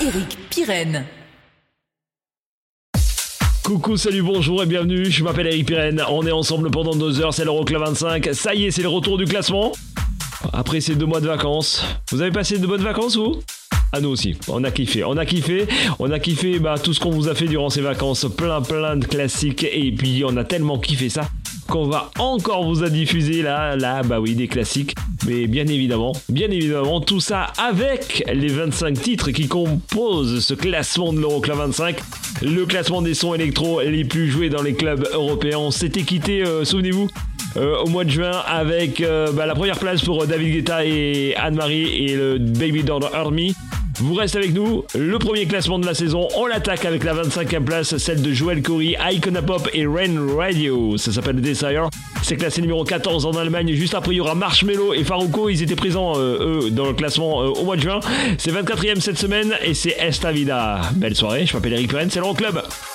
Eric. Coucou, salut, bonjour et bienvenue, je m'appelle Eric Pirenne, on est ensemble pendant deux heures, c'est l'Euroclub 25, ça y est, c'est le retour du classement. Après ces deux mois de vacances, vous avez passé de bonnes vacances vous? Ah nous aussi, on a kiffé, on a kiffé, on a kiffé bah, tout ce qu'on vous a fait durant ces vacances, plein plein de classiques. Et puis on a tellement kiffé ça qu'on va encore vous a diffusé là, là, bah oui, des classiques, mais bien évidemment, bien évidemment, tout ça avec les 25 titres qui composent ce classement de l'Euroclub 25, le classement des sons électro les plus joués dans les clubs européens. On s'était quitté, euh, souvenez-vous, euh, au mois de juin avec euh, bah, la première place pour David Guetta et Anne-Marie et le Baby Doll Army. Vous restez avec nous, le premier classement de la saison, on l'attaque avec la 25e place, celle de Joel Corey, Icona Pop et Rain Radio. Ça s'appelle Desire. C'est classé numéro 14 en Allemagne. Juste après, il y aura Marshmello et Faruko. Ils étaient présents, euh, eux, dans le classement euh, au mois de juin. C'est 24e cette semaine et c'est Esta Vida. Belle soirée, je m'appelle Eric Perrin, c'est l'Euroclub. Follow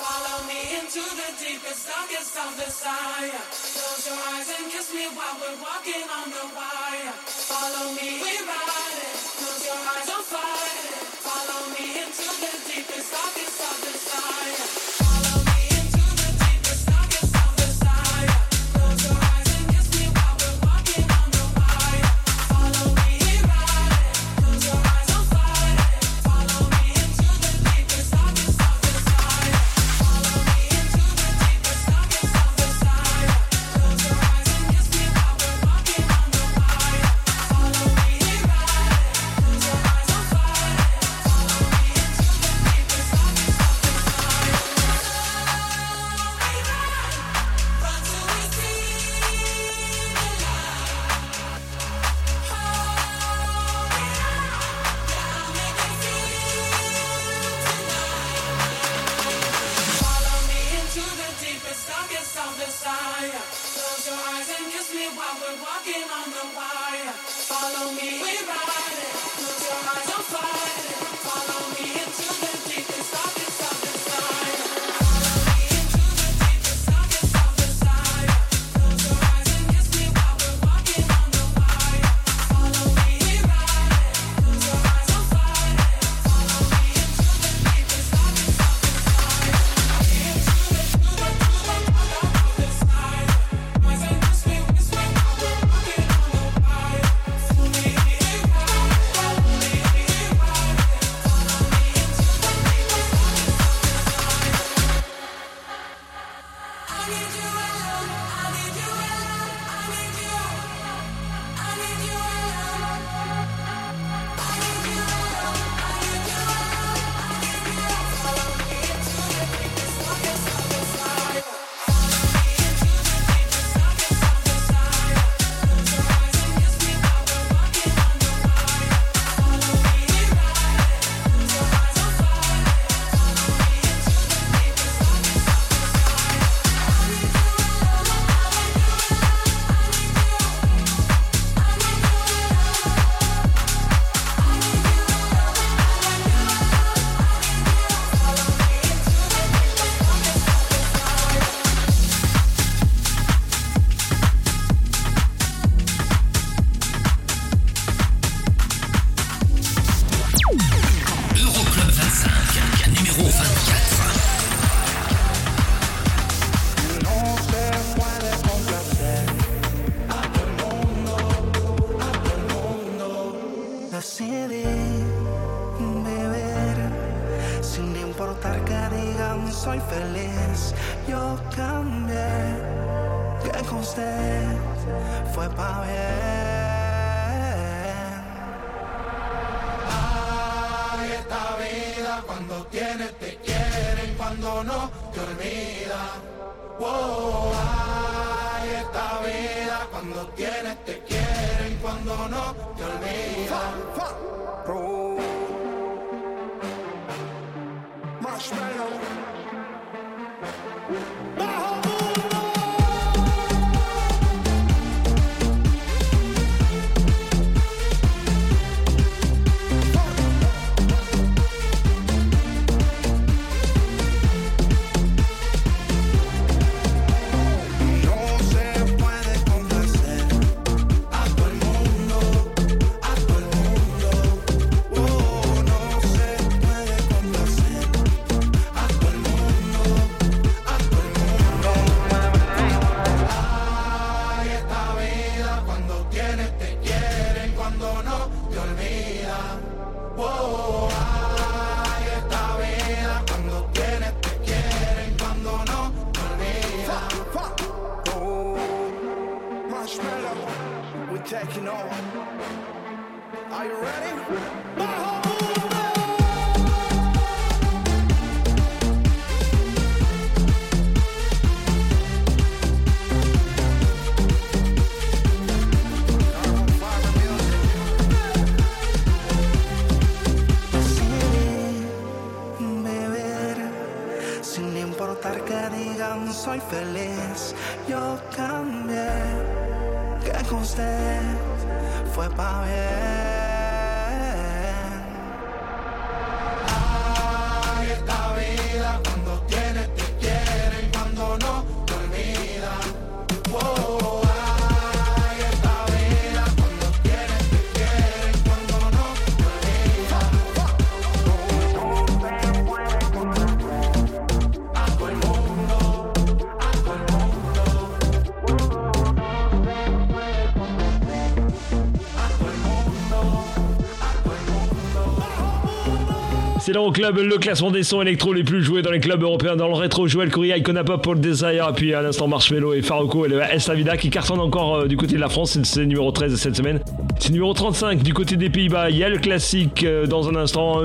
C'est l'Euroclub, le classement des sons électro les plus joués dans les clubs européens. Dans le rétro, Joël Correa, Icona Pop, Paul Desire, puis à l'instant Marshmello et Faruko et le Esta Vida qui cartonnent encore euh, du côté de la France. C'est- numéro 13 cette semaine. C'est numéro 35 du côté des Pays-Bas. Il y a le classique euh, dans un instant.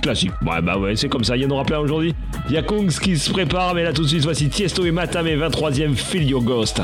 Classique. Ouais, bah ouais, c'est comme ça. Il y en aura plein aujourd'hui. Il y a Kongs qui se prépare, mais là tout de suite, voici Tiesto et Matame, 23ème Feel Your Ghost.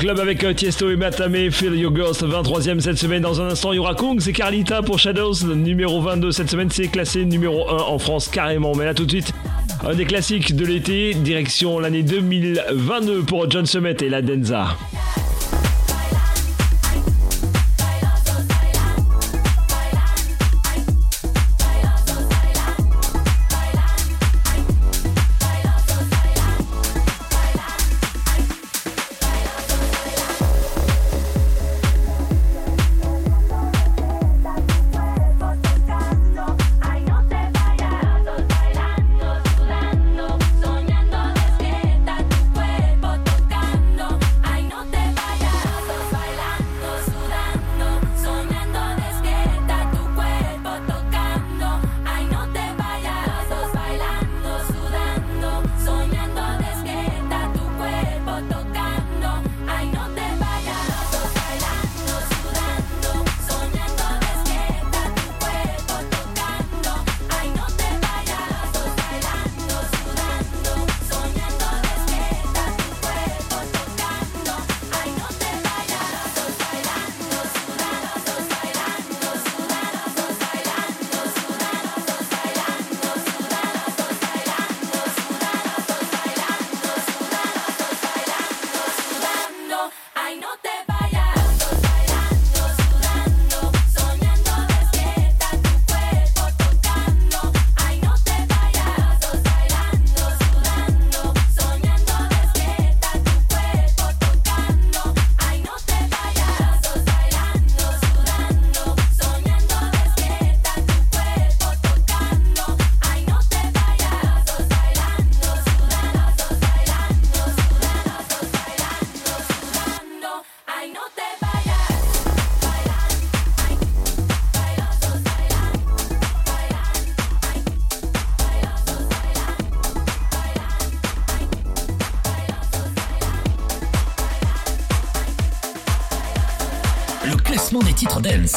Club avec euh, Tiesto et Matame, Feel Your Ghost, 23ème cette semaine. Dans un instant, il y aura c'est Carlita pour Shadows, numéro 22 cette semaine, c'est classé numéro 1 en France carrément. Mais là tout de suite, un des classiques de l'été, direction l'année 2022 pour John Summit et la Denza.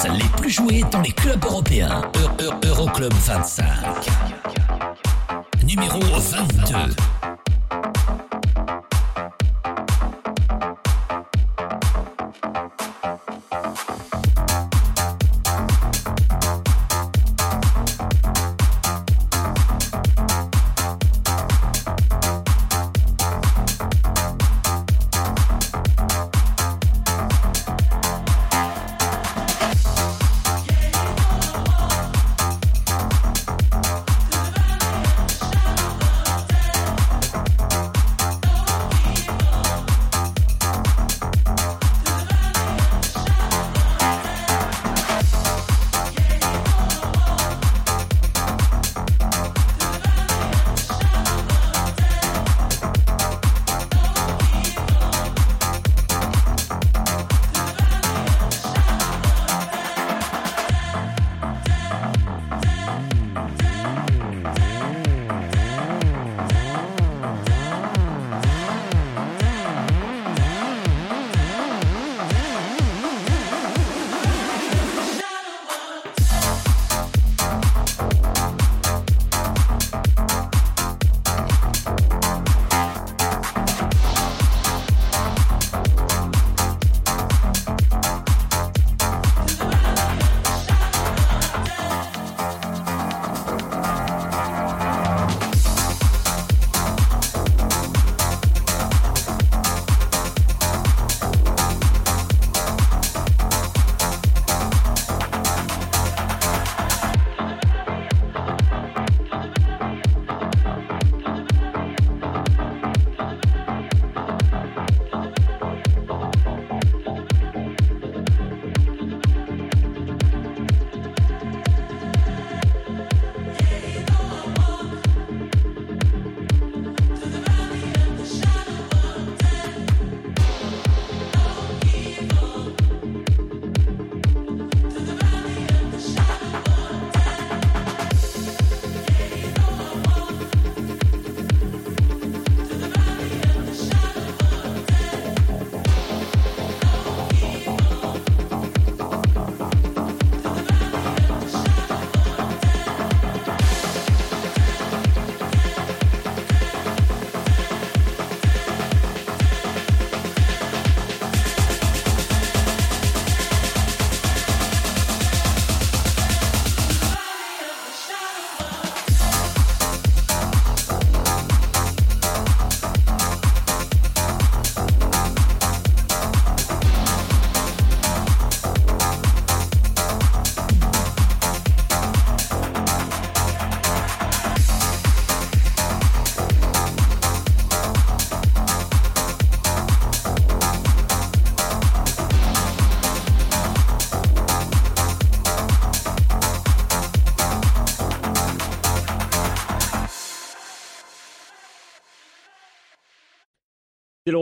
les plus joués dans les clubs européens. E, e, Euroclub -Euro 25.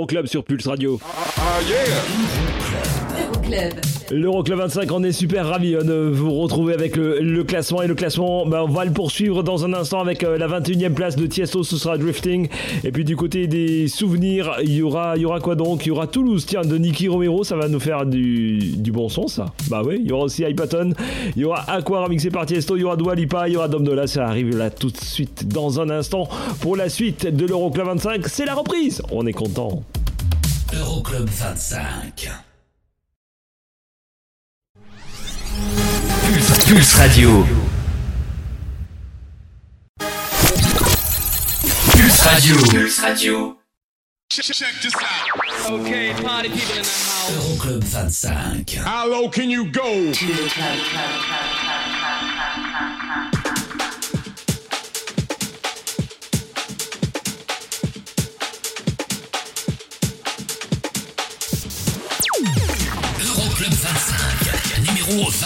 l'Euroclub sur Pulse Radio. Euroclub. L'Euroclub 25, on est super ravis euh, de vous retrouver avec le, classement. Et le classement, bah, on va le poursuivre dans un instant avec euh, la 21e place de Tiesto, ce sera Drifting. Et puis du côté des souvenirs, il y aura, y aura quoi donc? Il y aura Toulouse, tiens, de Nicky Romero, ça va nous faire du, du bon son ça. Bah oui, il y aura aussi Hypaton, il y aura Aqua remixé par Tiesto, il y aura Dua Lipa, il y aura Dom Dola, ça arrive là tout de suite dans un instant. Pour la suite de l'Euroclub 25, c'est la reprise. On est content. Euroclub 25. Pulse, Pulse Radio. Pulse Radio. Pulse Radio. Okay, party people in the house. Euroclub 25. How low can you go?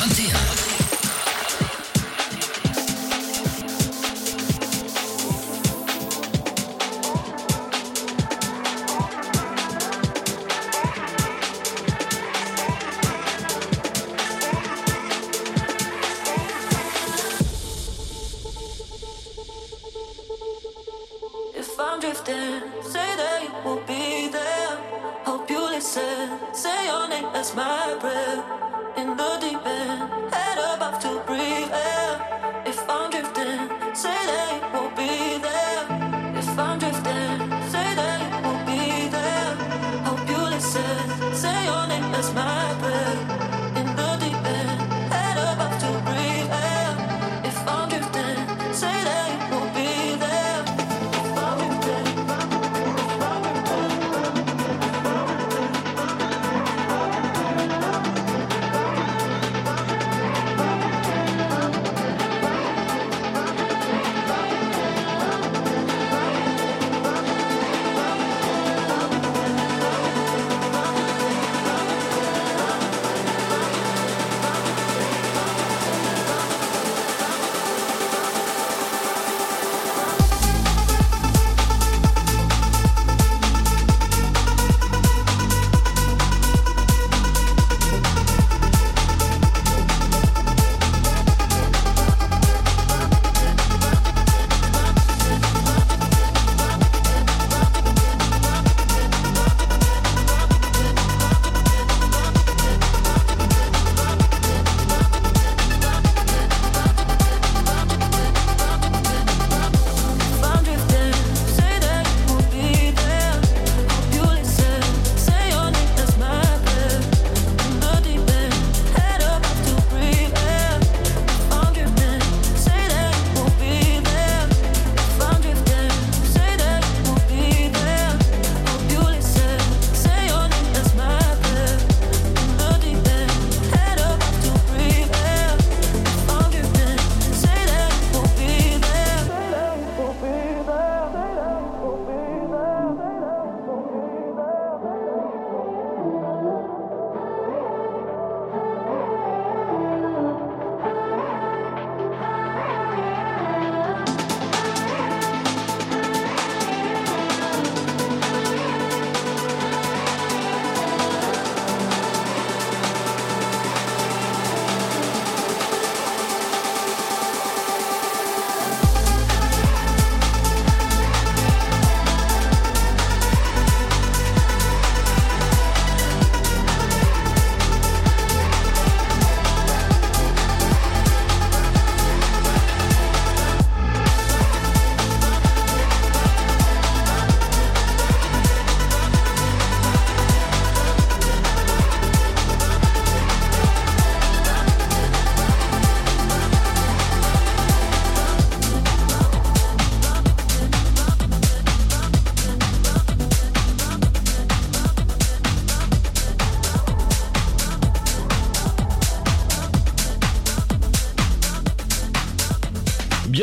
Numéro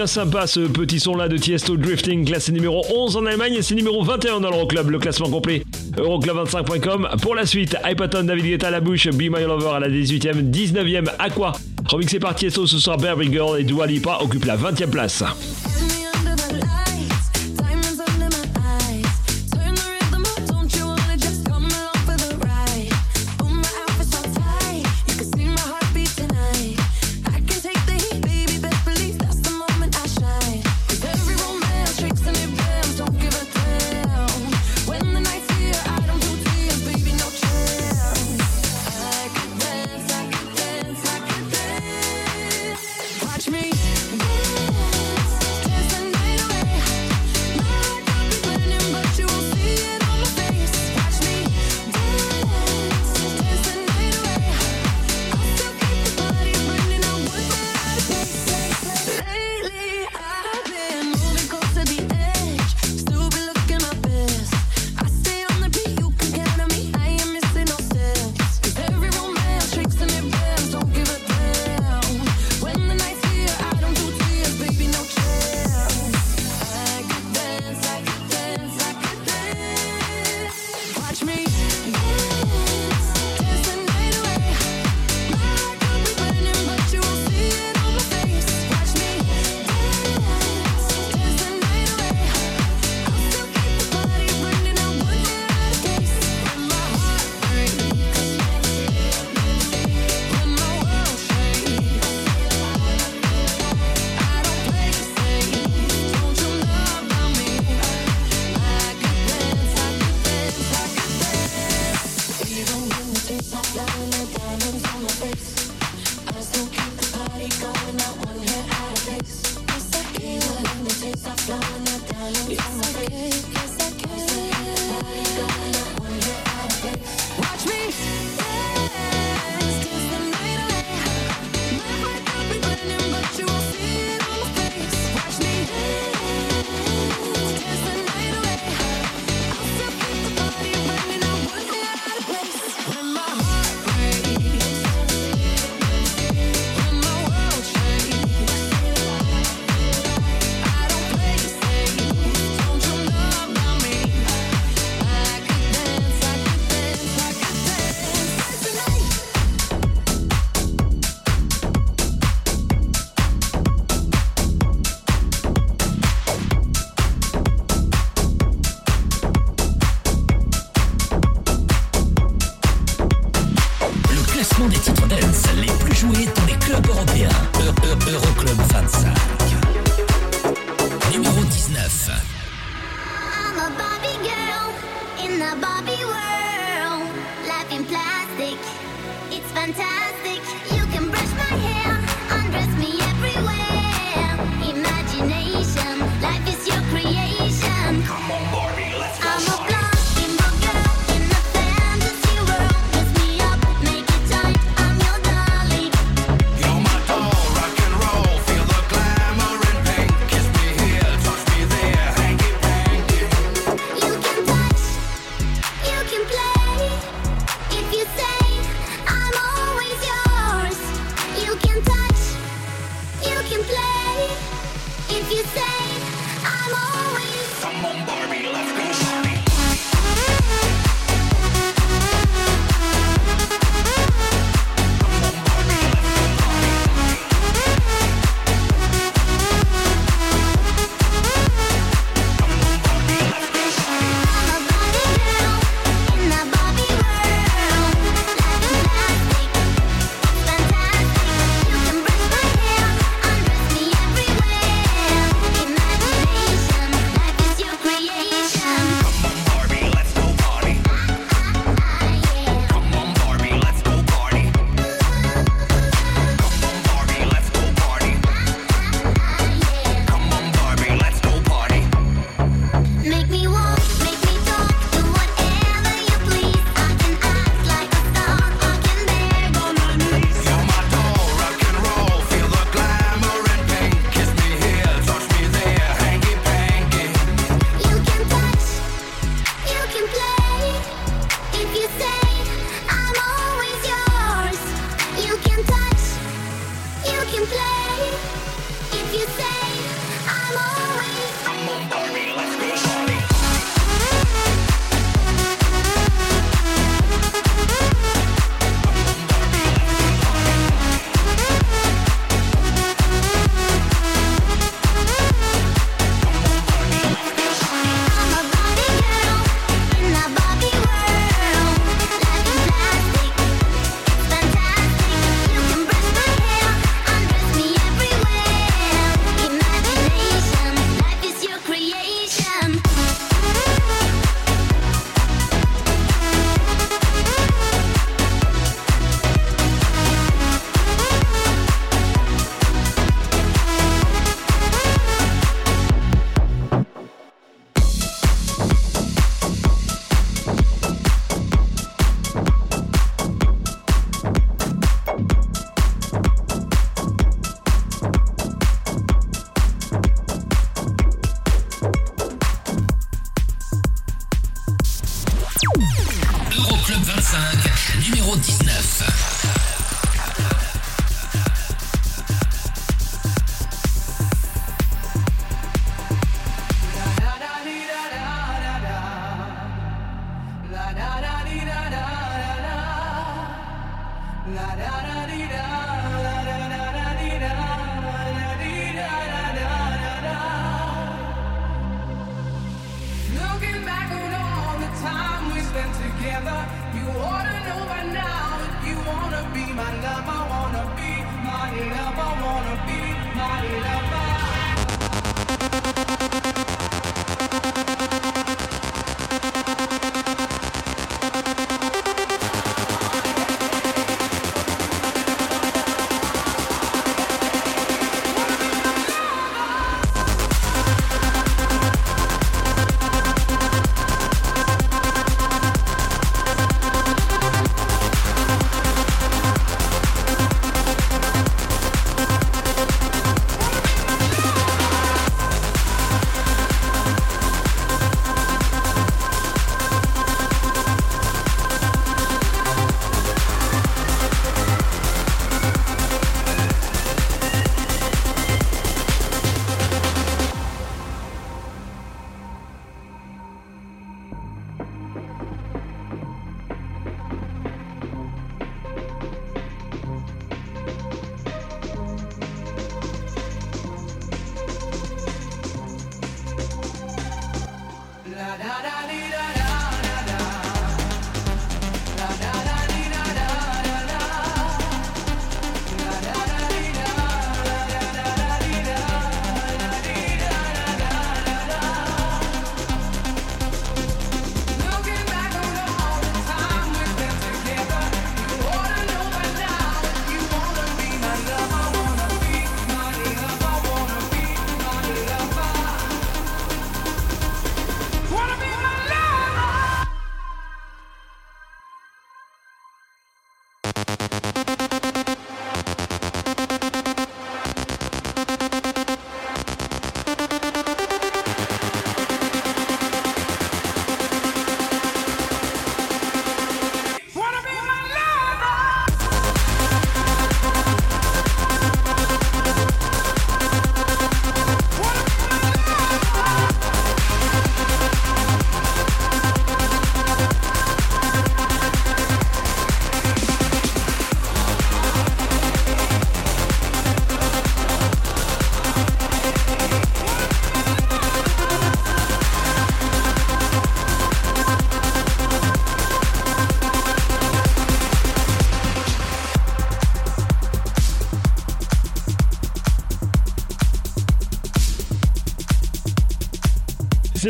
Sympa ce petit son là de Tiesto Drifting, classé numéro 11 en Allemagne c'est numéro 21 dans l'Euroclub, le classement complet. Euroclub25.com. Pour la suite, Hypaton, David Guetta à la bouche, Be My Lover à la 18e, 19e, Aqua. Remixé par Tiesto ce soir, Beverly Girl et Dua Lipa occupe la 20e place. and.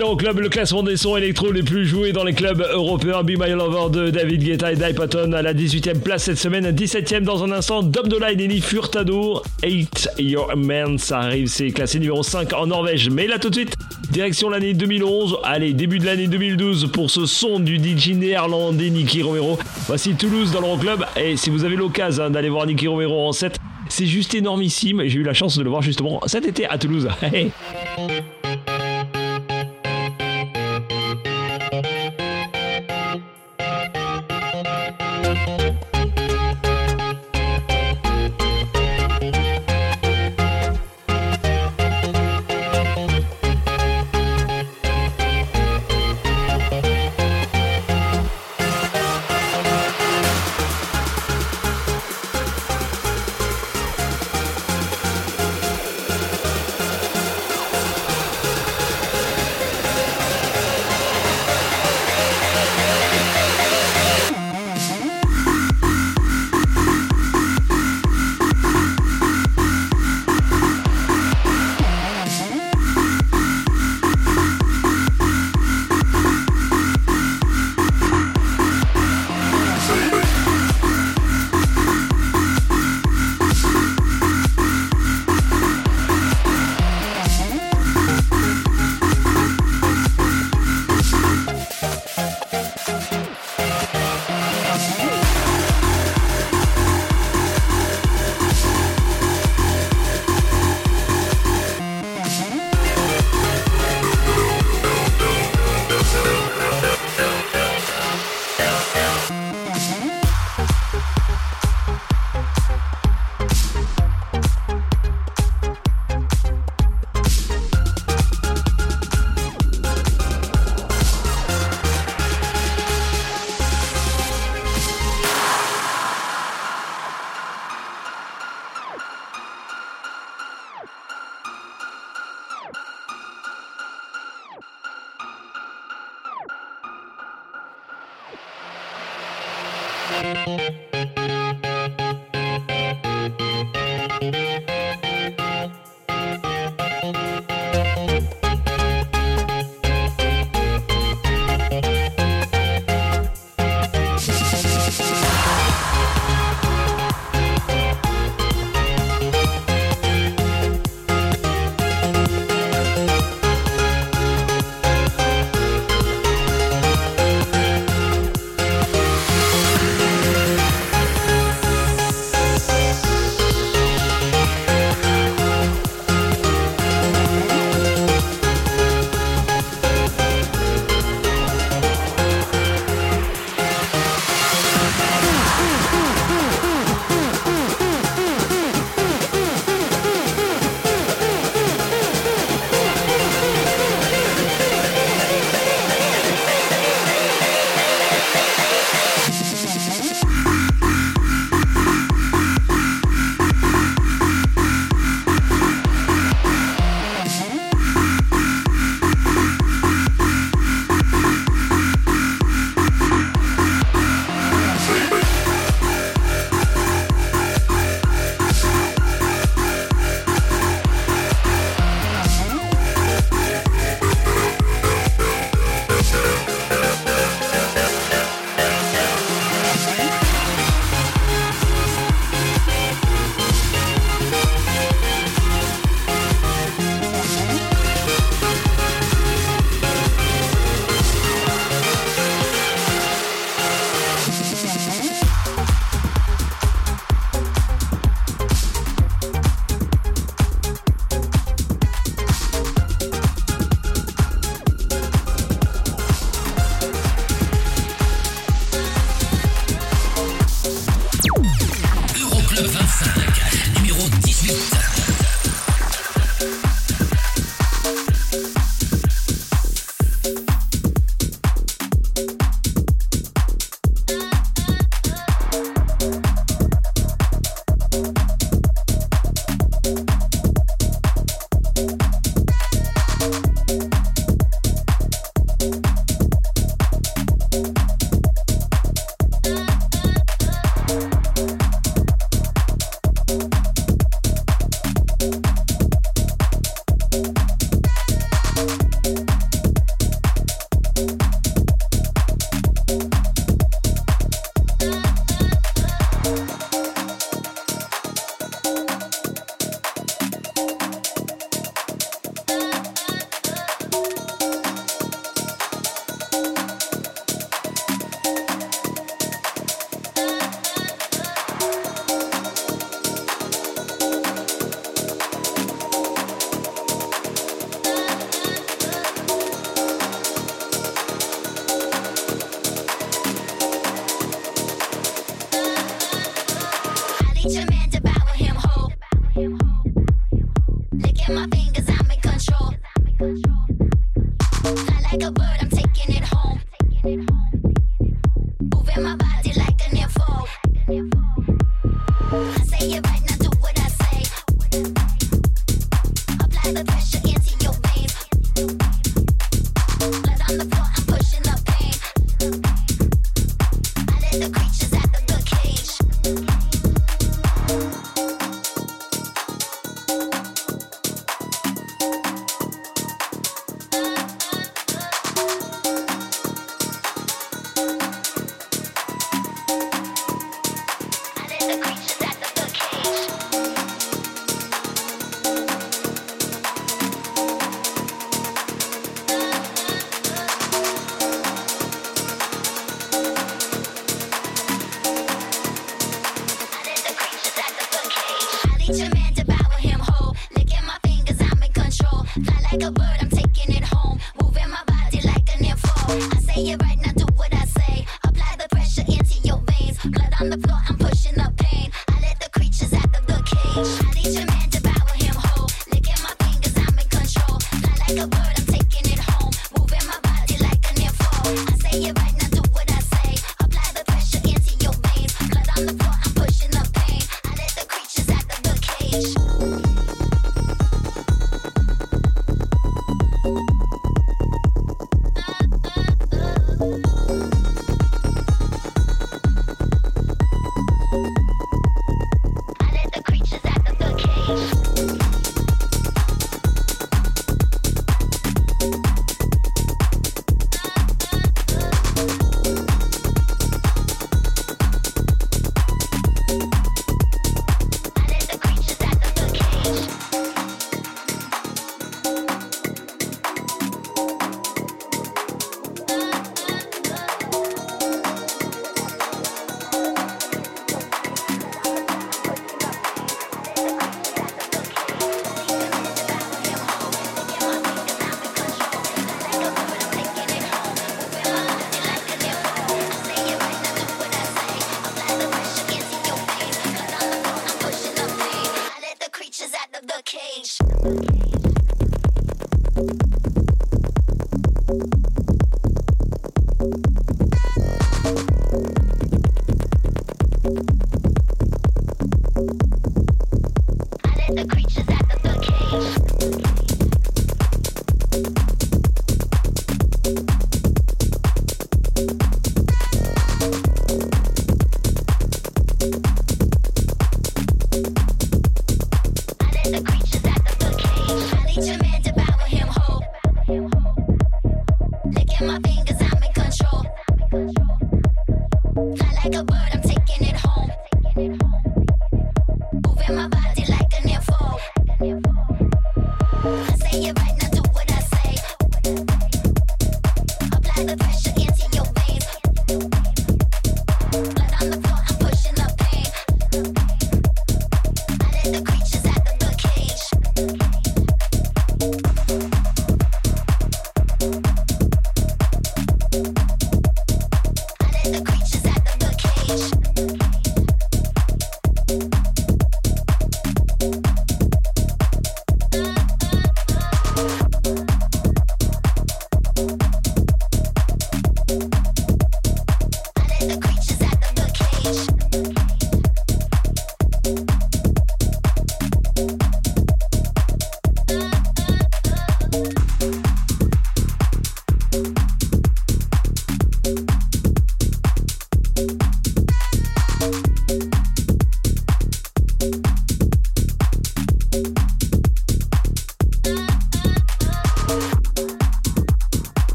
C'est l'Euroclub, le classement des sons électro les plus joués dans les clubs européens. Be My Lover de David Guetta et Patton à la 18e place cette semaine, 17e dans un instant. Dub Dola et Nelly Furtado, 8 Your Man, ça arrive, c'est classé numéro 5 en Norvège. Mais là tout de suite, direction l'année 2011. Allez, début de l'année 2012 pour ce son du DJ néerlandais Nicky Romero. Voici Toulouse dans l'Euroclub. Et si vous avez l'occasion d'aller voir Nicky Romero en 7, c'est juste énormissime. J'ai eu la chance de le voir justement cet été à Toulouse.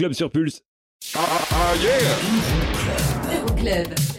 l'Euroclub sur Pulse.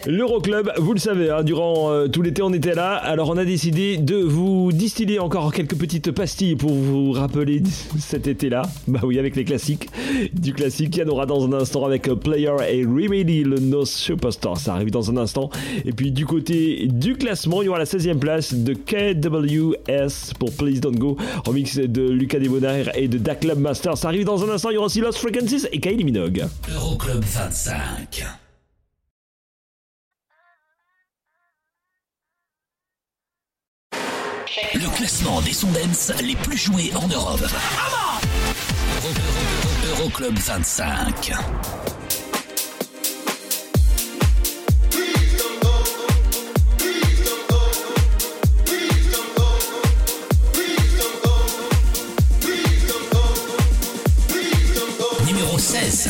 L'Euroclub, vous le savez, hein, durant euh, tout l'été on était là, alors on a décidé de vous distiller encore quelques petites pastilles pour vous rappeler cet été-là. Bah oui, avec les classiques. Du classique, il y en aura dans un instant avec euh, Player et Remedy, le No Superstar. Ça arrive dans un instant. Et puis du côté du classement, il y aura la 16e place de KWS pour Please Don't Go, remix de Lucas Debonair et de Da Club Master. Ça arrive dans un instant, il y aura aussi Lost Frequencies et Kylie Minogue. Euroclub 25. Le classement des Sondens les plus joués en Europe. Euro- Euro- Euroclub 25. Numéro 16.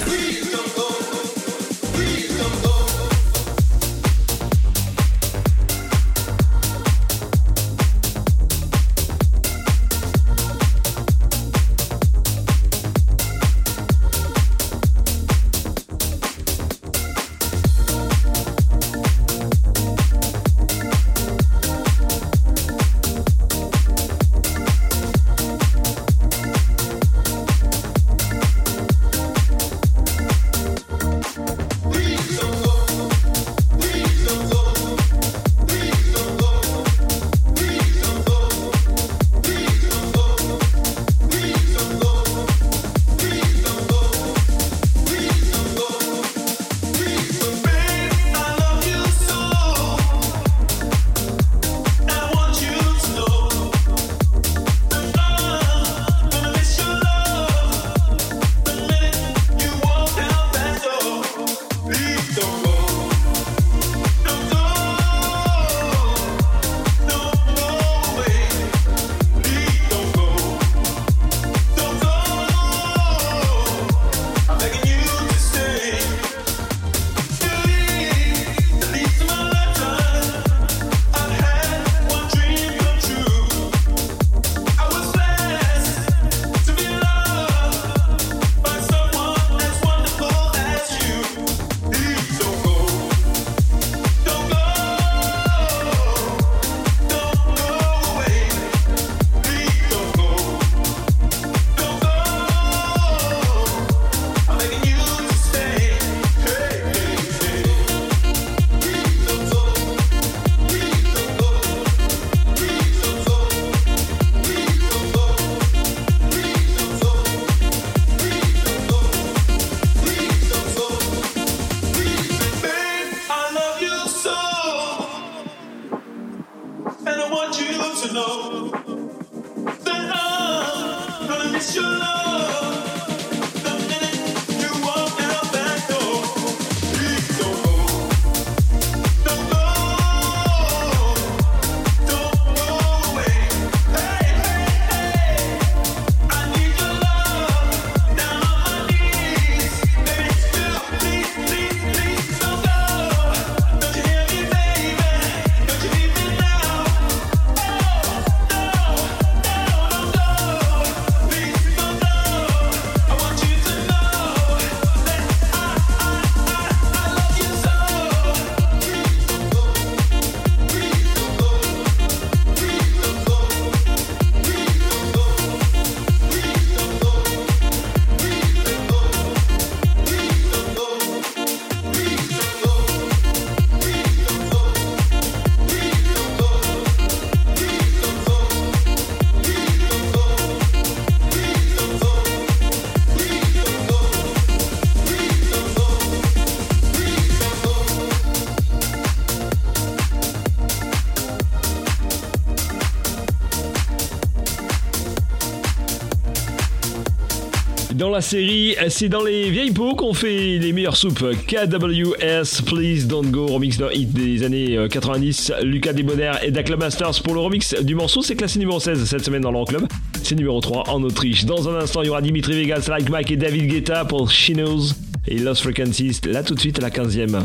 Dans la série, c'est dans les vieilles pots qu'on fait les meilleures soupes. KWS, Please Don't Go, remix d'un des années euh, 90. Lucas Debonair et Dakla Masters pour le remix du morceau. C'est classé numéro 16 cette semaine dans l'Euroclub. C'est numéro 3 en Autriche. Dans un instant, il y aura Dimitri Vegas, Like Mike et David Guetta pour She Knows et Lost Frequencies. Là tout de suite à la 15e.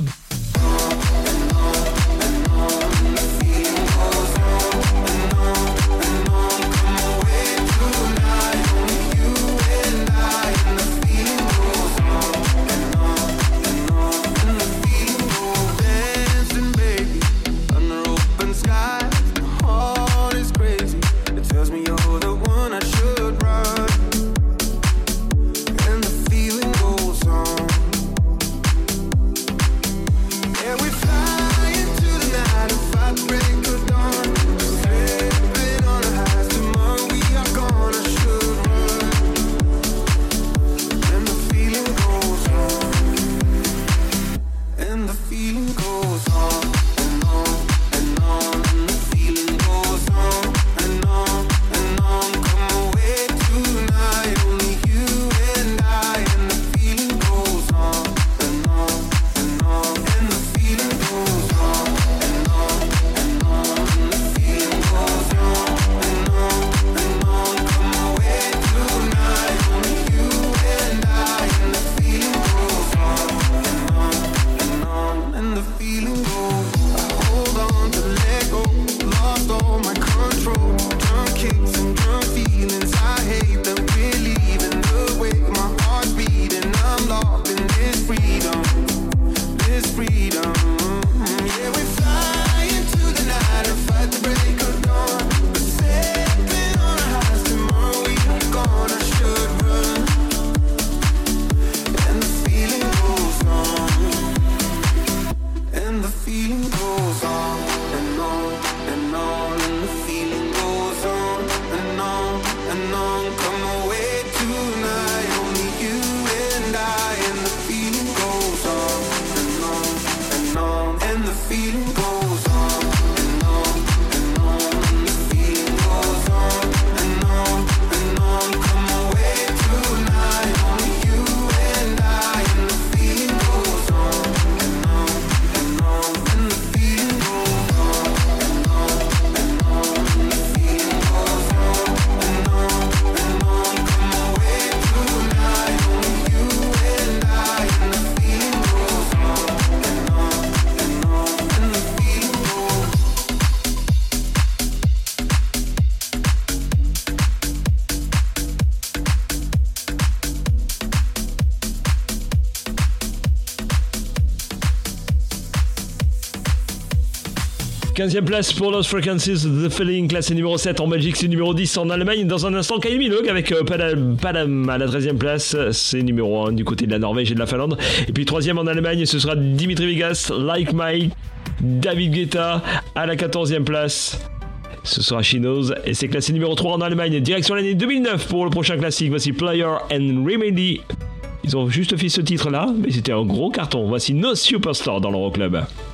15e place pour Lost Frequencies, The Feeling, classé numéro 7 en Belgique, c'est numéro 10 en Allemagne. Dans un instant, Kylie Minogue avec euh, Padam, à la 13e place, c'est numéro 1 du côté de la Norvège et de la Finlande. Et puis 3e en Allemagne, ce sera Dimitri Vegas, Like Mike, David Guetta à la 14e place. Ce sera Knows et c'est classé numéro 3 en Allemagne. Direction l'année 2009 pour le prochain classique. Voici Player and Remedy. Ils ont juste fait ce titre là, mais c'était un gros carton. Voici No Superstar dans l'Euroclub. Shining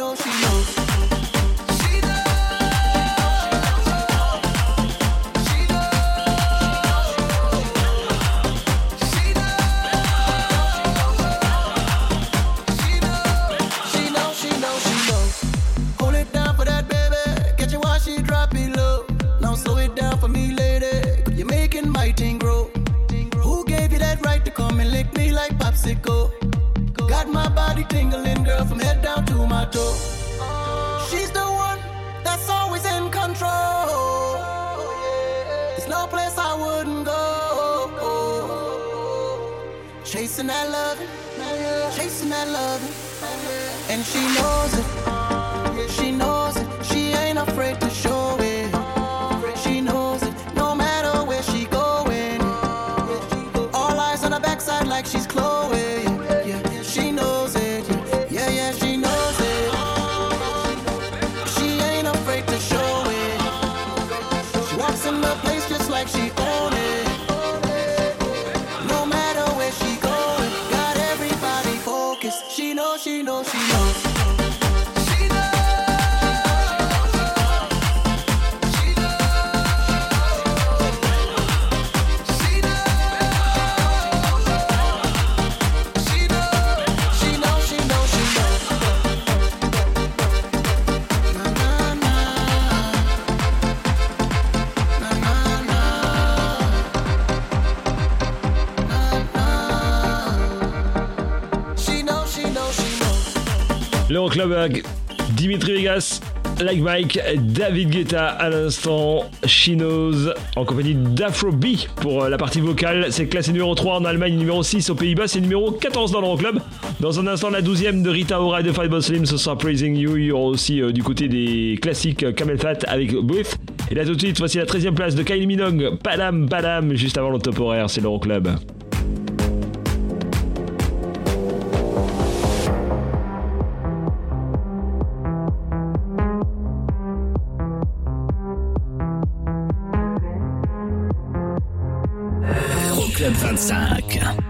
know she she knows it. Dimitri Vegas, Like Mike, David Guetta à l'instant, Chinos en compagnie d'Afro B pour euh, la partie vocale. C'est classé numéro 3 en Allemagne, numéro 6 aux Pays-Bas, c'est numéro 14 dans l'Euroclub. Dans un instant, la 12e de Rita Ora et de Five Slim, ce sera Praising You. Il y aura aussi euh, du côté des classiques euh, Camel Fat avec Breath. Et là tout de suite, voici la 13e place de Kylie Minogue, Padam Padam, juste avant le top horaire, c'est l'Euroclub. 25.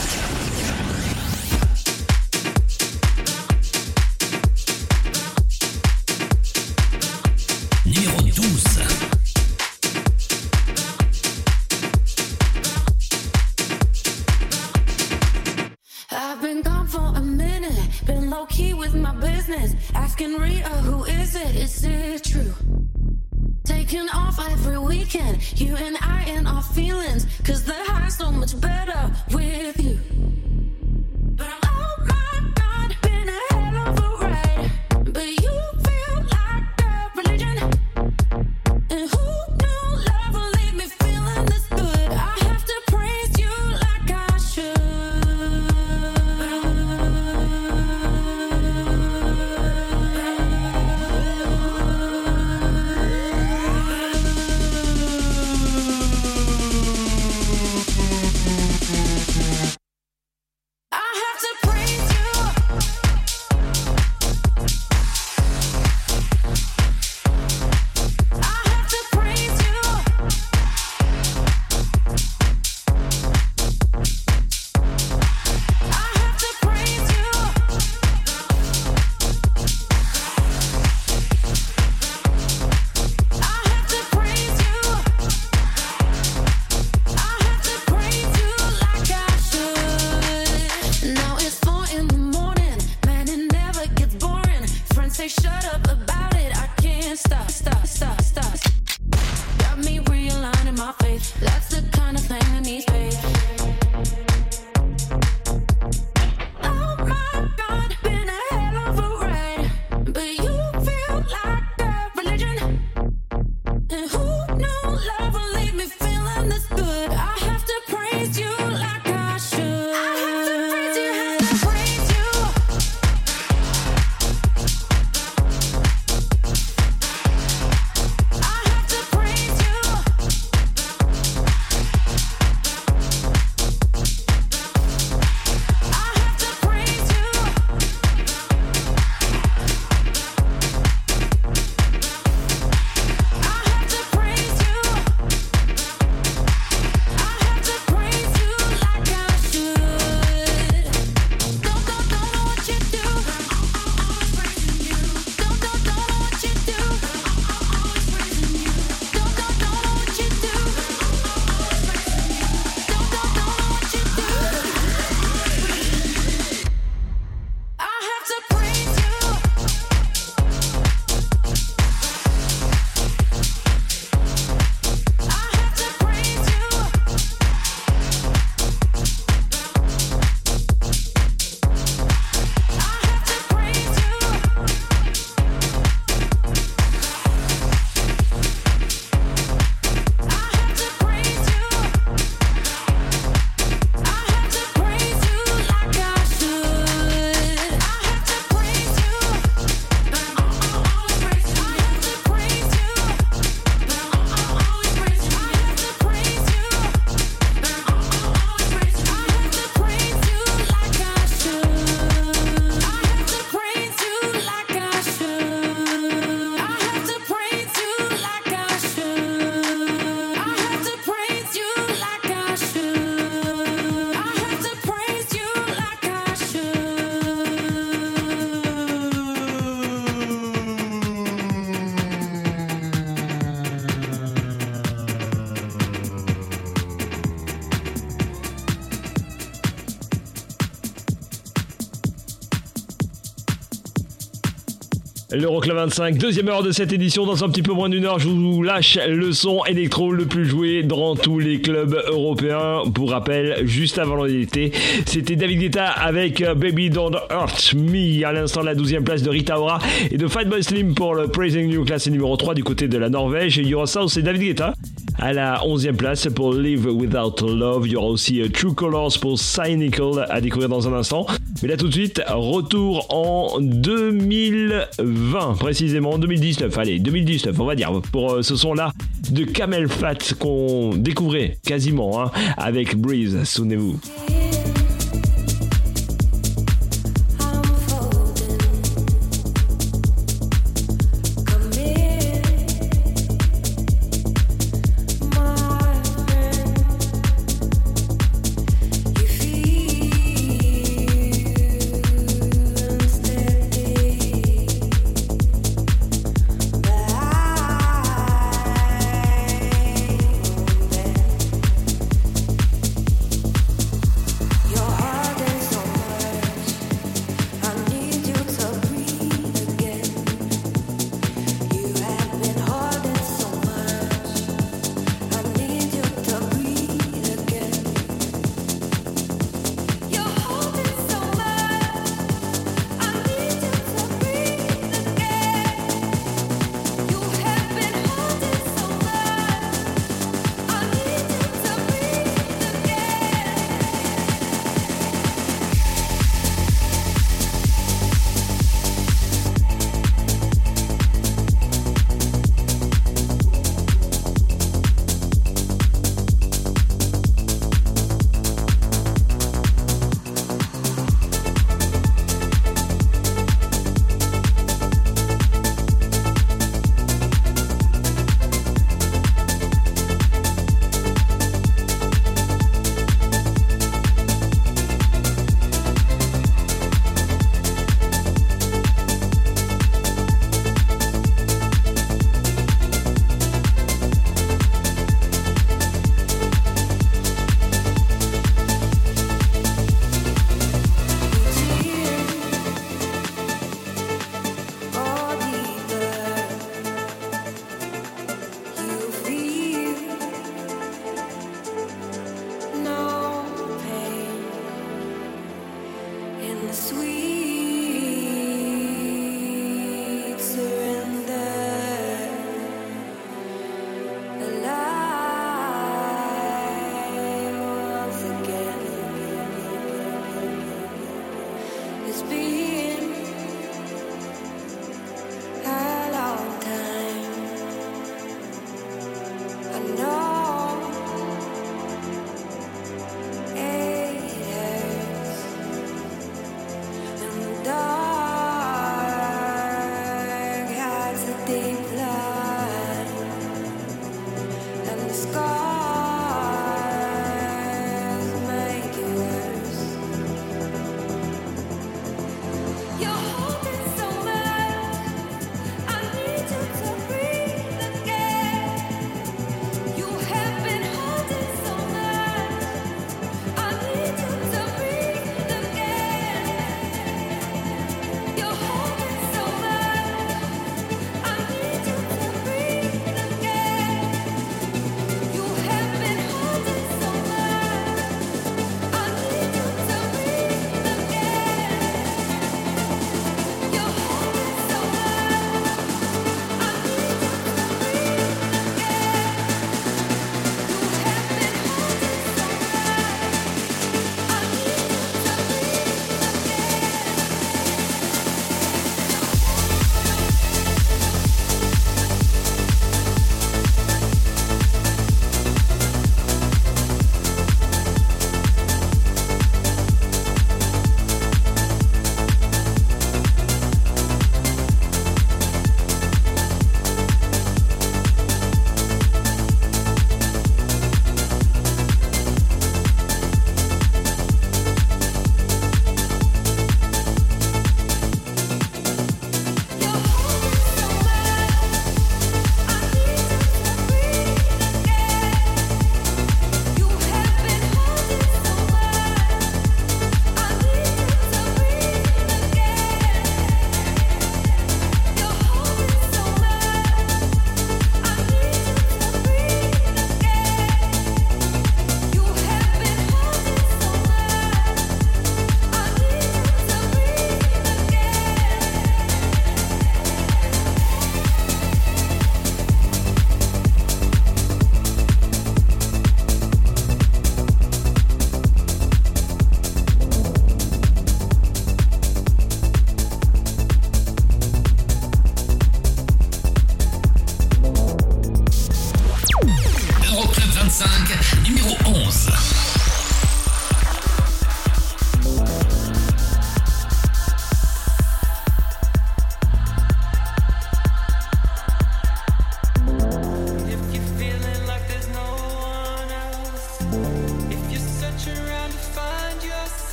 L'Euroclub 25, deuxième heure de cette édition. Dans un petit peu moins d'une heure, je vous lâche le son électro le plus joué dans tous les clubs européens. Pour rappel, juste avant l'été, c'était David Guetta avec euh, Baby Don't Hurt Me. À l'instant, la douzième place de Rita Ora et de Fatboy Slim pour le Praising New classé numéro 3 du côté de la Norvège. Et Eurosouth, c'est David Guetta. À la 11e place pour Live Without Love, il y aura aussi euh, True Colors pour Cynical à découvrir dans un instant. Mais là tout de suite, retour en 2020, précisément en 2019. Allez, 2019, on va dire, pour euh, ce son-là de Camel Fat qu'on découvrait quasiment hein, avec Breeze, souvenez-vous.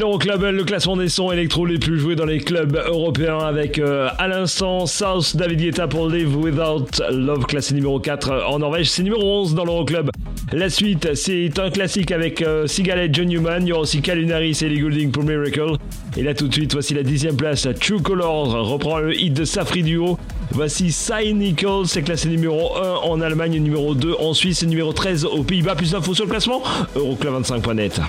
l'Euroclub, le classement des sons électro les plus joués dans les clubs européens avec euh, à South David Guetta pour Live Without Love, classé numéro 4 en Norvège, c'est numéro 11 dans l'Euroclub. La suite, c'est un classique avec euh, John Newman, il y aura aussi Kalunaris et Goulding pour Miracle. Et là tout de suite, voici la dixième place, True Colors reprend le hit de Safri Duo. Voici Cy Nichols, c'est classé numéro 1 en Allemagne, numéro 2 en Suisse et numéro 13 aux Pays-Bas. Plus d'infos sur le classement, euroclub25.net.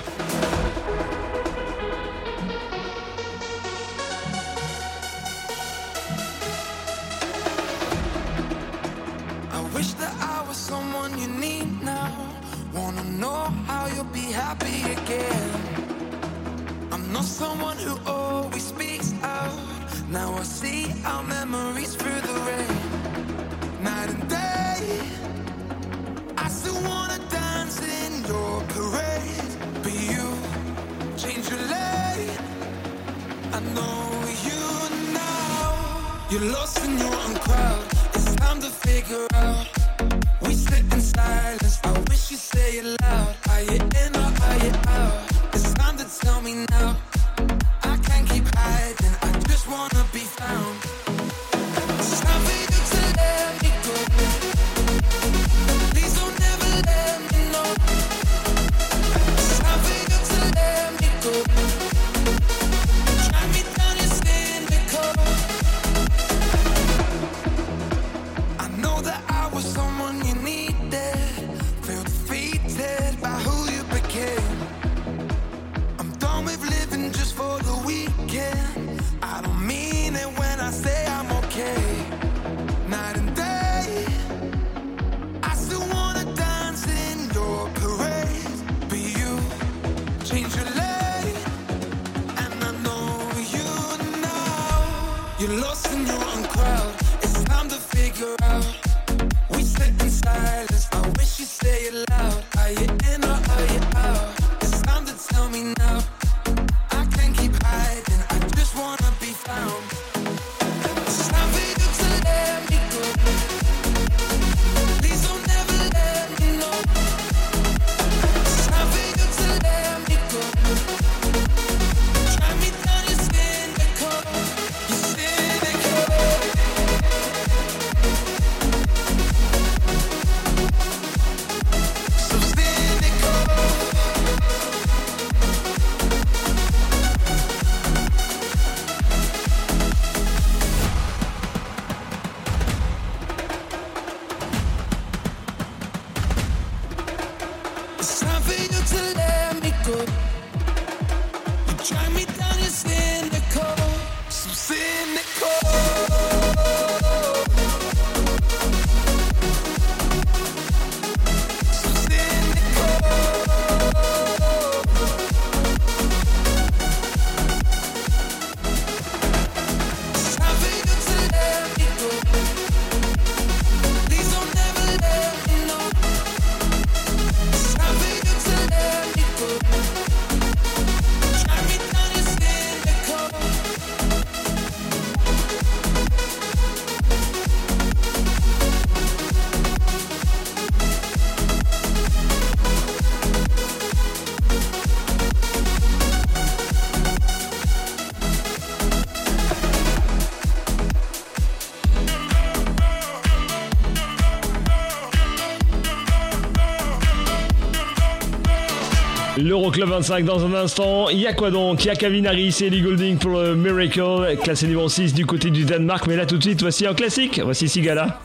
l'Euroclub 25 dans un instant. Il y a quoi donc? Il y a Kevin Harris et Ellie Goulding pour le Miracle, classé numéro 6 du côté du Danemark. Mais là tout de suite, voici un classique. Voici Sigala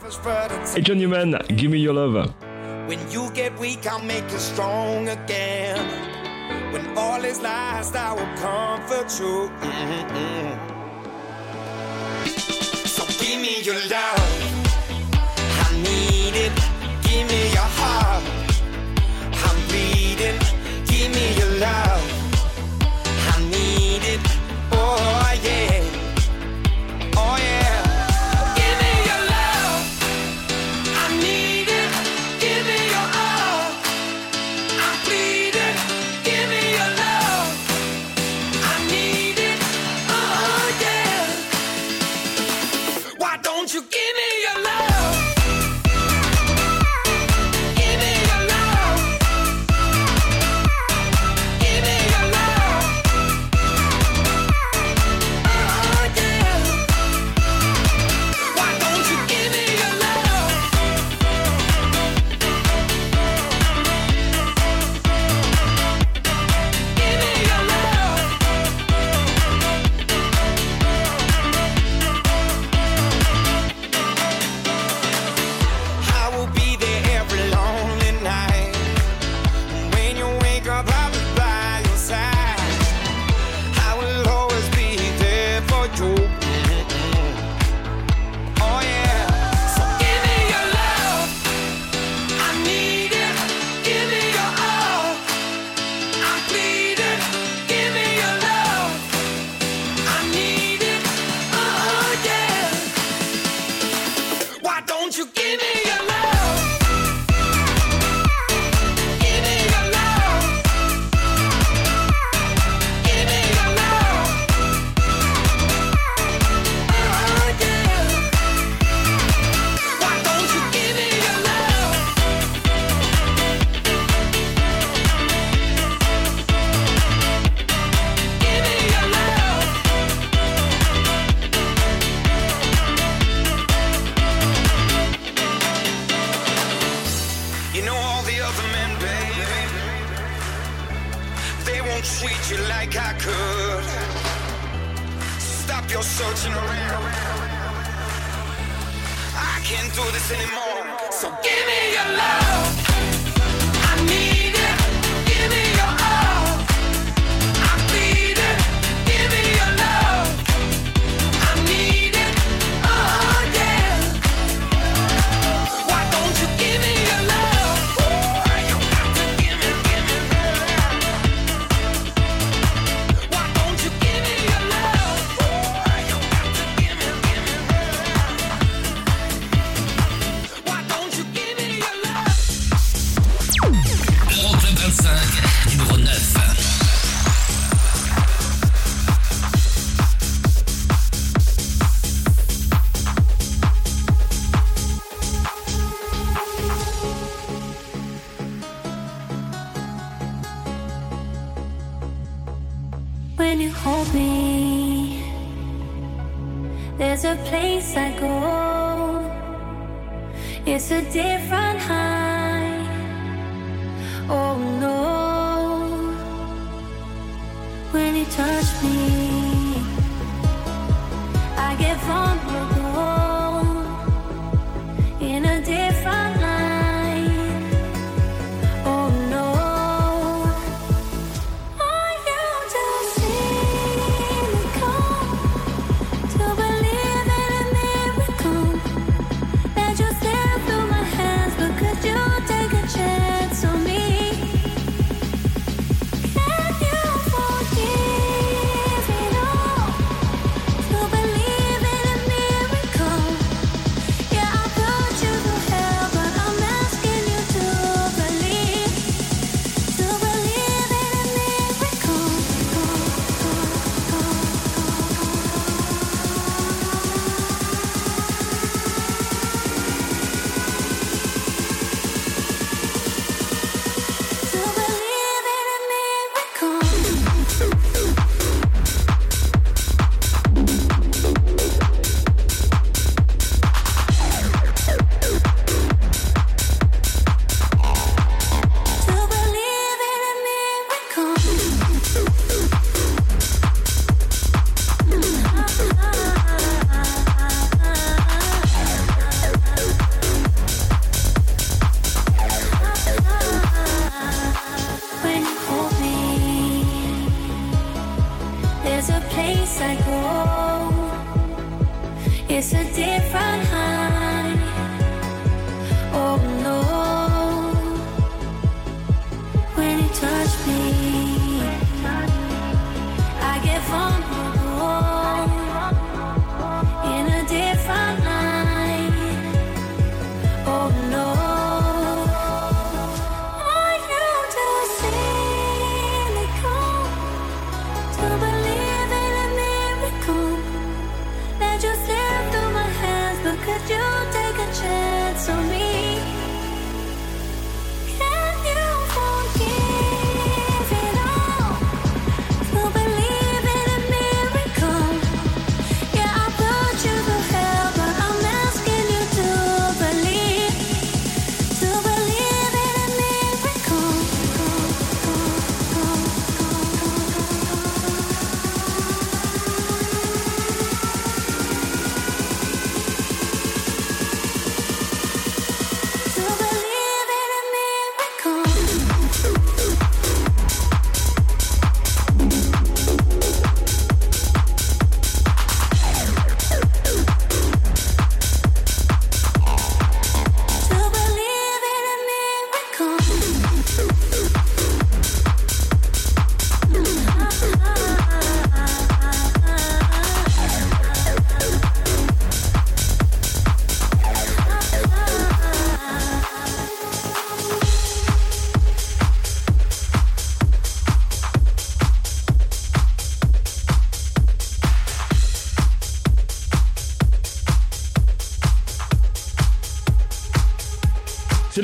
et John Newman, Give Me Your Love. When you get weak, I'll make you strong again. When all is lost, I will comfort you. Mm-hmm. So give me your love.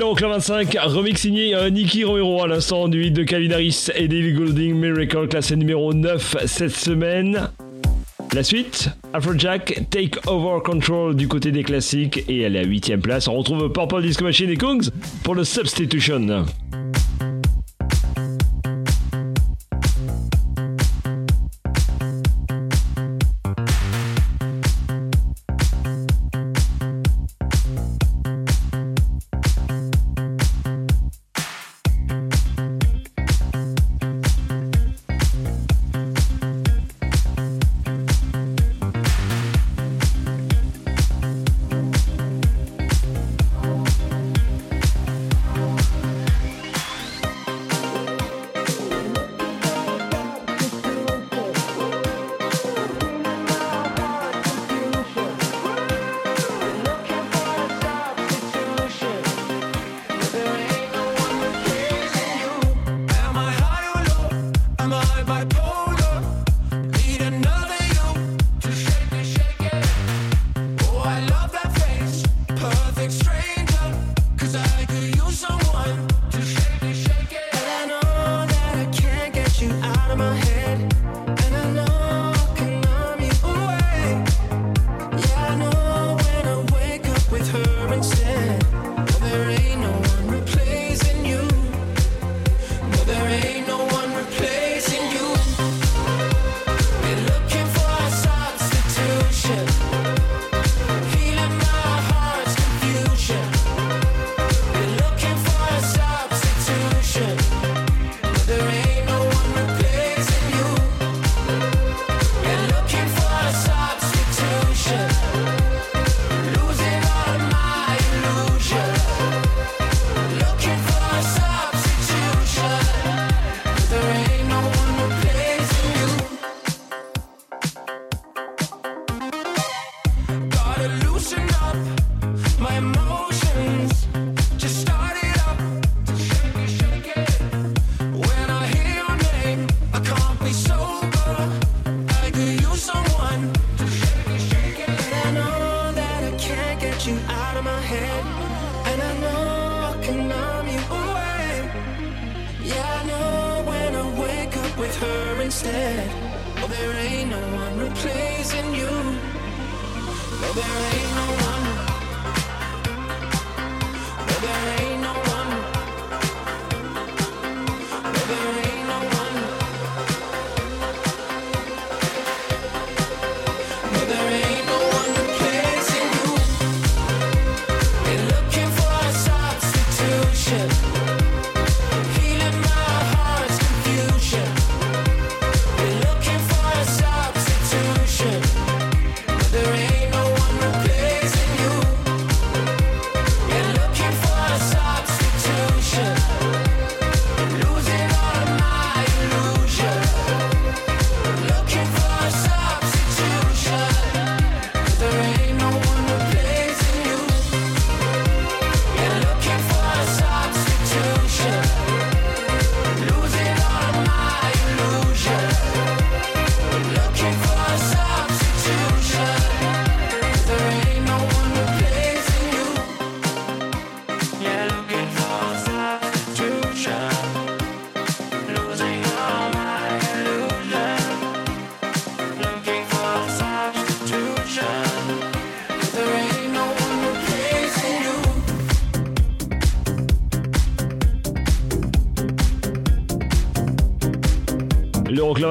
donc 25, remix signé euh, Nicky Romero à l'instant du hit de Calvin Harris et David Golding, Miracle, classé numéro 9 cette semaine. La suite, Afrojack, Take Over Control du côté des classiques et à la 8ème place, on retrouve Purple Disco Machine et Kungs pour le Substitution.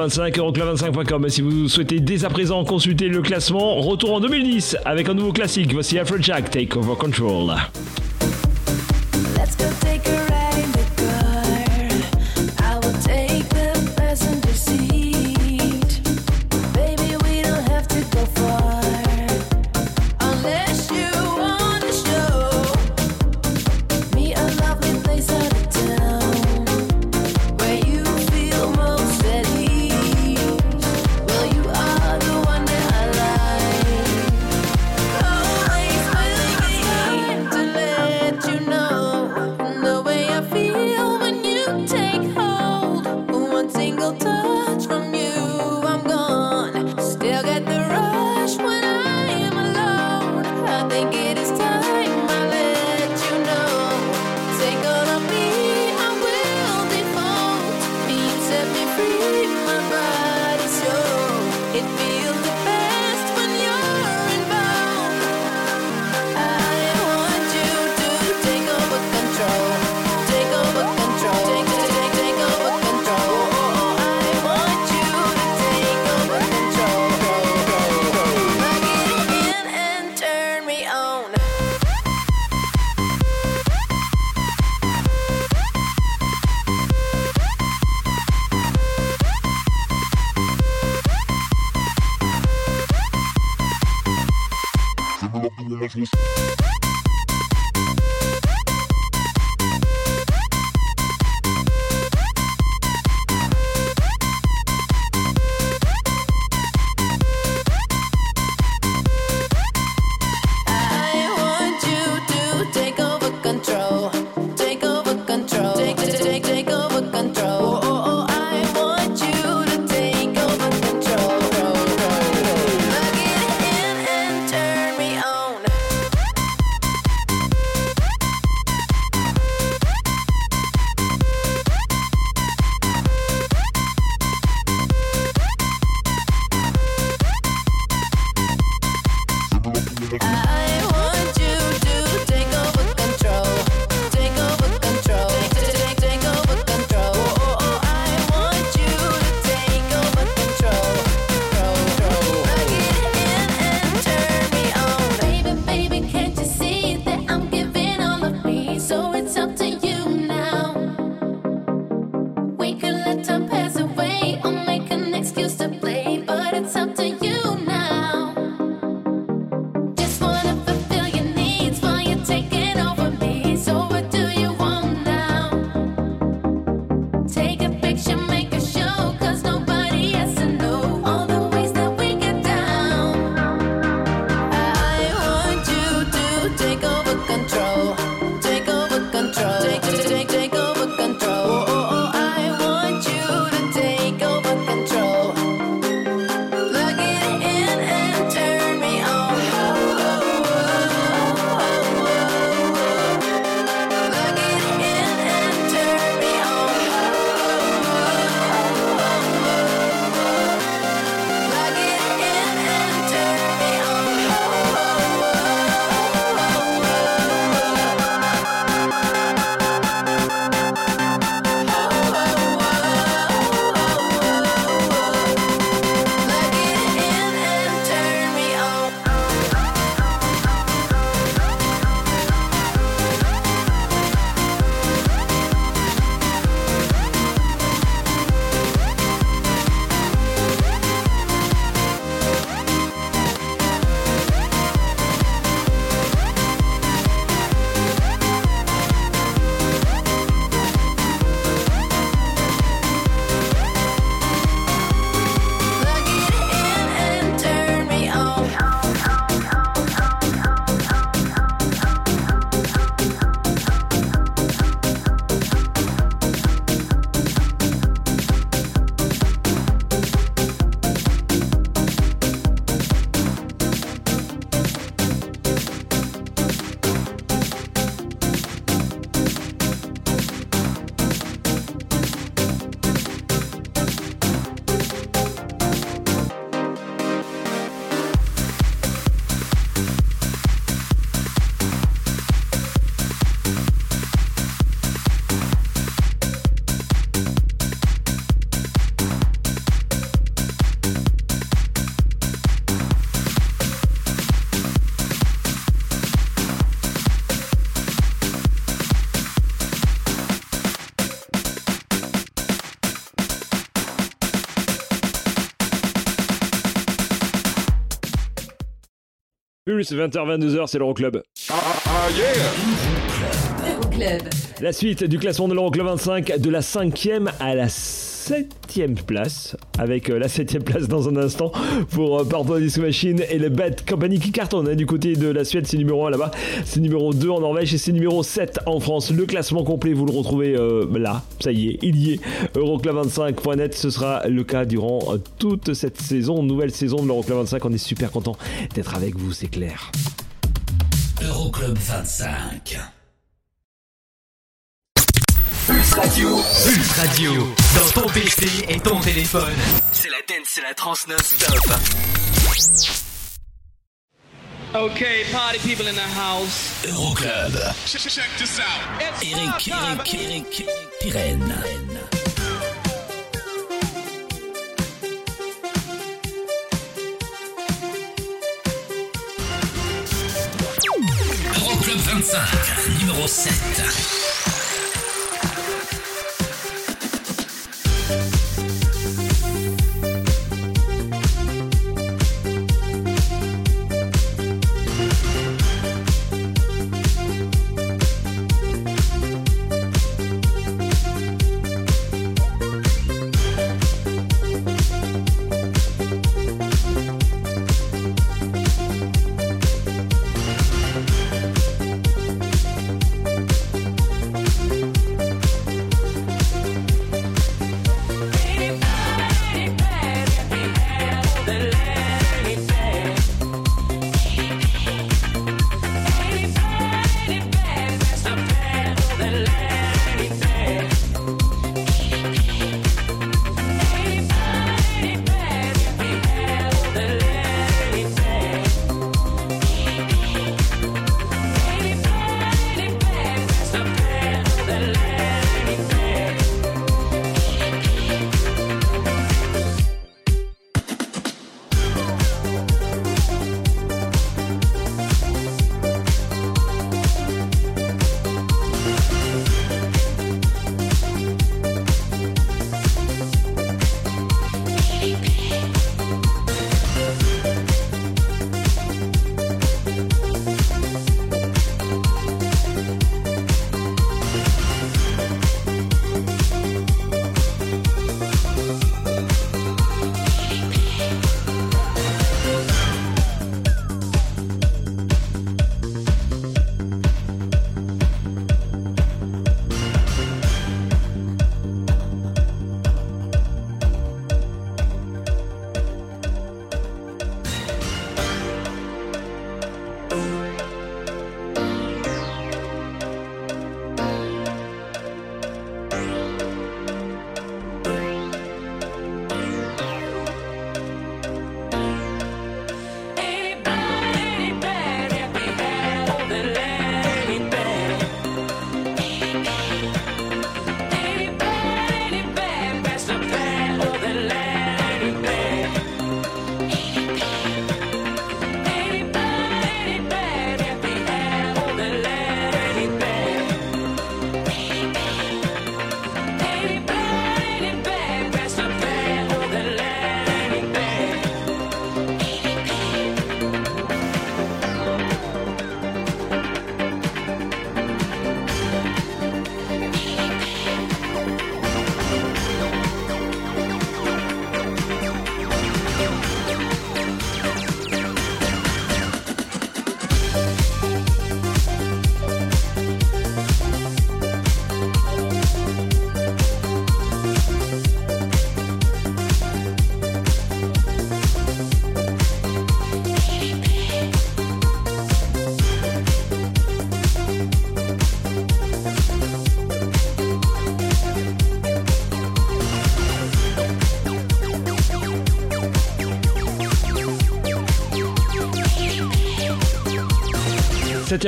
euroclub25.com. Et si vous souhaitez dès à présent consulter le classement, retour en 2010 avec un nouveau classique. Voici Afrojack, Take Over Control. Plus 20h-22h, c'est l'Euroclub. Euroclub. La suite du classement de l'Euroclub 25, de la 5e à la 7e place, avec euh, la 7e place dans un instant pour euh, Purple Disco Machine et le Bad Company qui cartonne hein, du côté de la Suède, c'est numéro 1 là-bas, c'est numéro 2 en Norvège et c'est numéro 7 en France. Le classement complet, vous le retrouvez euh, là, ça y est, il y est. Euroclub25.net, ce sera le cas durant toute cette saison, nouvelle saison de l'Euroclub 25. On est super content d'être avec vous, c'est clair. Euroclub 25. Pulse Radio. Pulse Radio. Dans ton PC et ton téléphone. C'est la dance, c'est la trans non-stop. Okay, party people in the house. Euroclub. Check this out. Eric, Eric, Eric, Pirenne. Euroclub 25, numéro 7.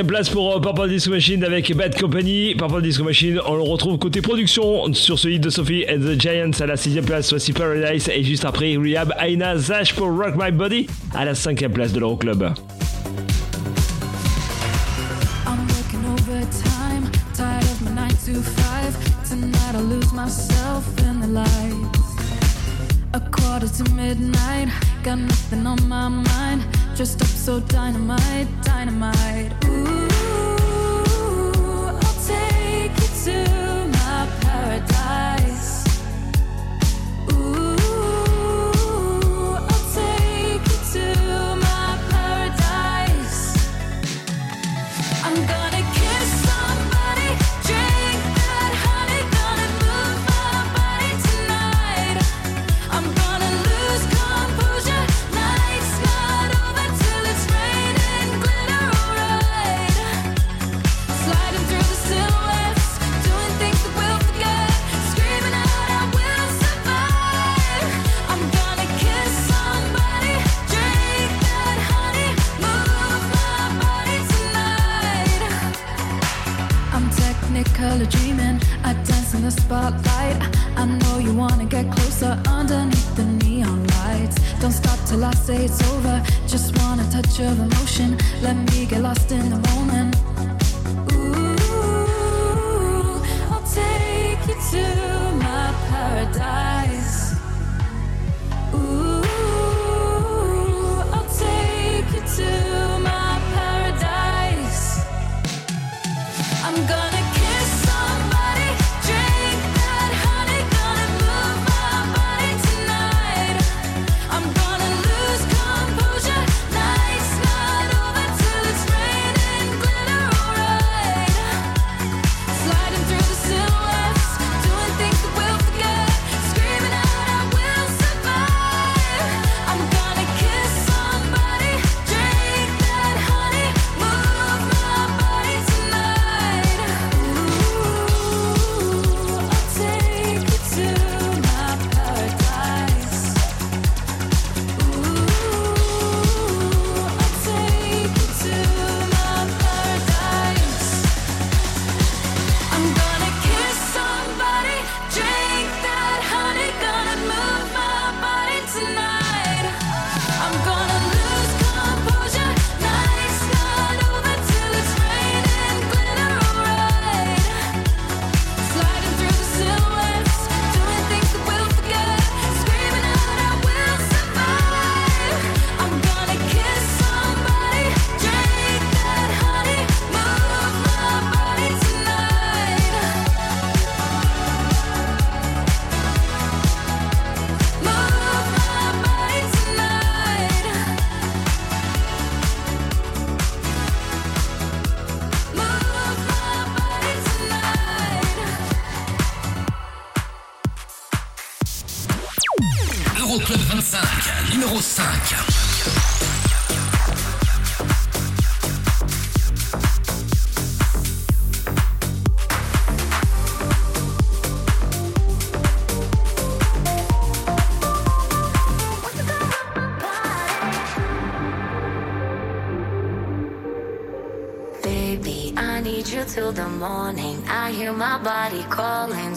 place pour euh, Purple Disco Machine avec Bad Company. Purple Disco Machine, on le retrouve côté production sur ce hit de Sophie and the Giants à la sixième place, voici Paradise et juste après Rehab Aina Zash pour Rock My Body à la cinquième place de l'Euroclub. Club.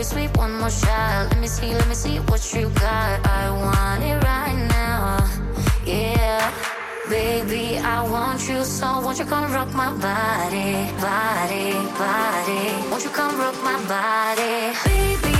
your sweet one more shot. Let me see, let me see what you got. I want it right now, yeah. Baby, I want you so. Won't you come rock my body, body, body? Won't you come rock my body, baby?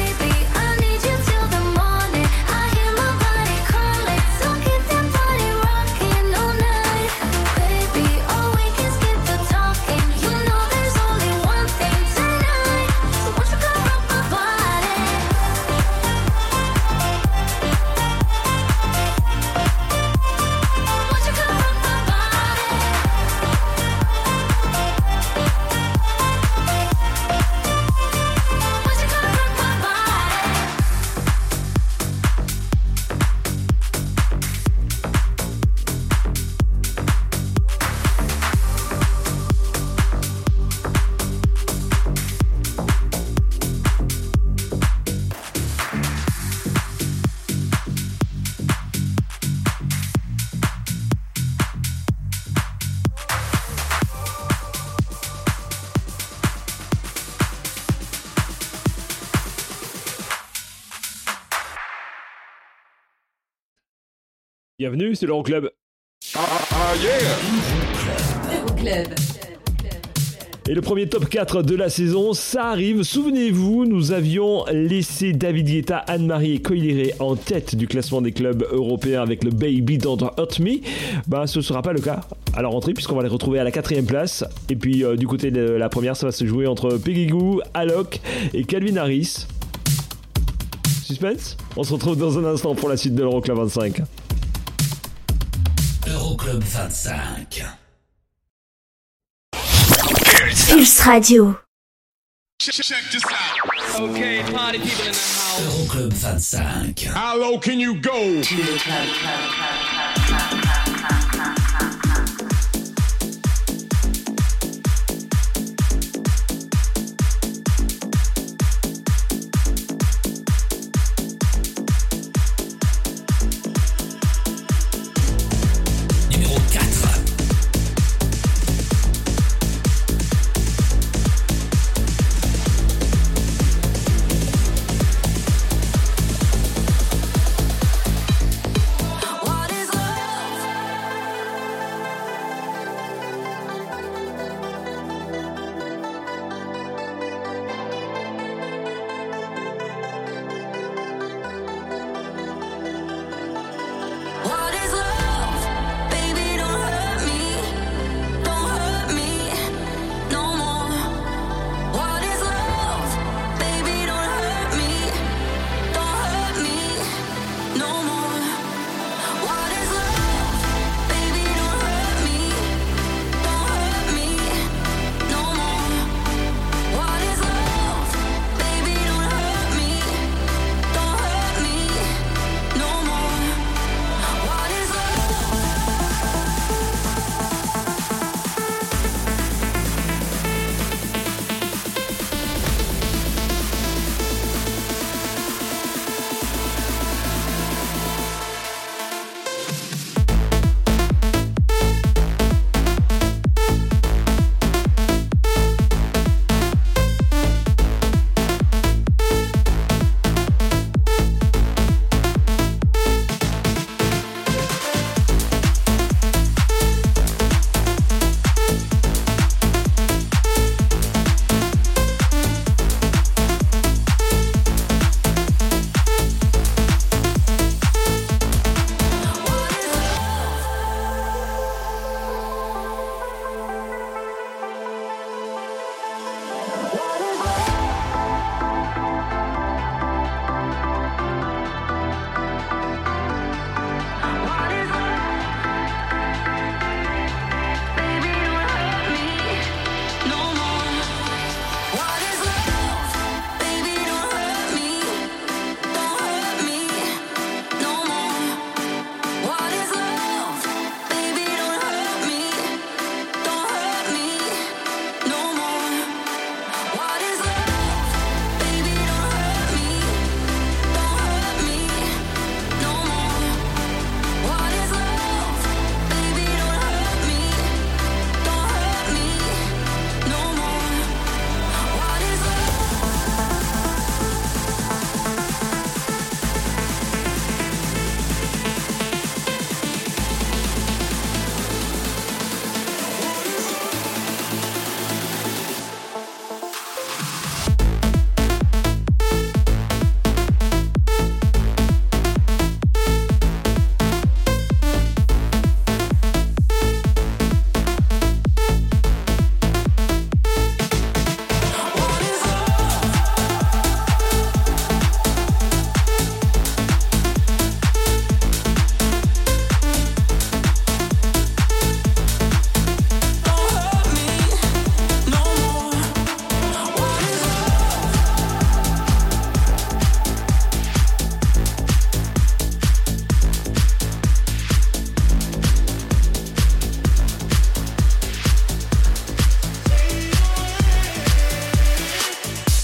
Bienvenue, c'est l'Euroclub. Euroclub. Et le premier top 4 de la saison, ça arrive. Souvenez-vous, nous avions laissé David Guetta, Anne-Marie et Coiliré en tête du classement des clubs européens avec le Baby Don't Hurt Me. Bah, ce sera pas le cas à la rentrée puisqu'on va les retrouver à la quatrième place. Et puis euh, du côté de la première, ça va se jouer entre Peggy Goo, Alok et Calvin Harris. Suspense? On se retrouve dans un instant pour la suite de l'Euroclub 25. Euroclub 25. Pulse Radio. Okay, party people in the house. Euroclub 25. How low can you go?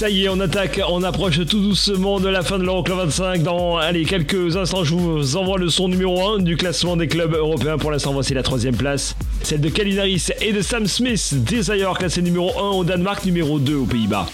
Ça on attaque, on approche tout doucement de la fin de l'Euroclub 25. Dans allez, quelques instants, je vous envoie le son numéro 1 du classement des clubs européens. Pour l'instant, voici la troisième place. Celle de Calvin Harris et de Sam Smith. Desire, classé numéro 1 au Danemark, numéro 2 aux Pays-Bas.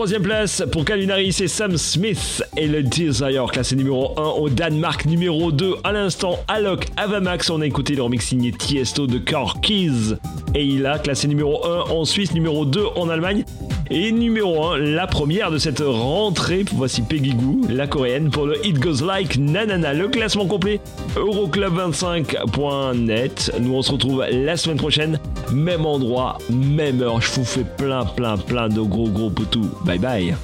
Troisième place pour Calvin Harris et Sam Smith et le Desire, classé numéro 1 au Danemark, numéro 2 à l'instant Alok Avamax. On a écouté le remix signé Tiesto de Car Keys et il a classé numéro 1 en Suisse, numéro 2 en Allemagne. Et numéro 1, la première de cette rentrée, voici Peggy Goo, la coréenne, pour le It Goes Like Nanana. Le classement complet, euroclub25.net. Nous on se retrouve la semaine prochaine, même endroit, même heure. Je vous fais plein, plein, plein de gros, gros poutous. Bye bye.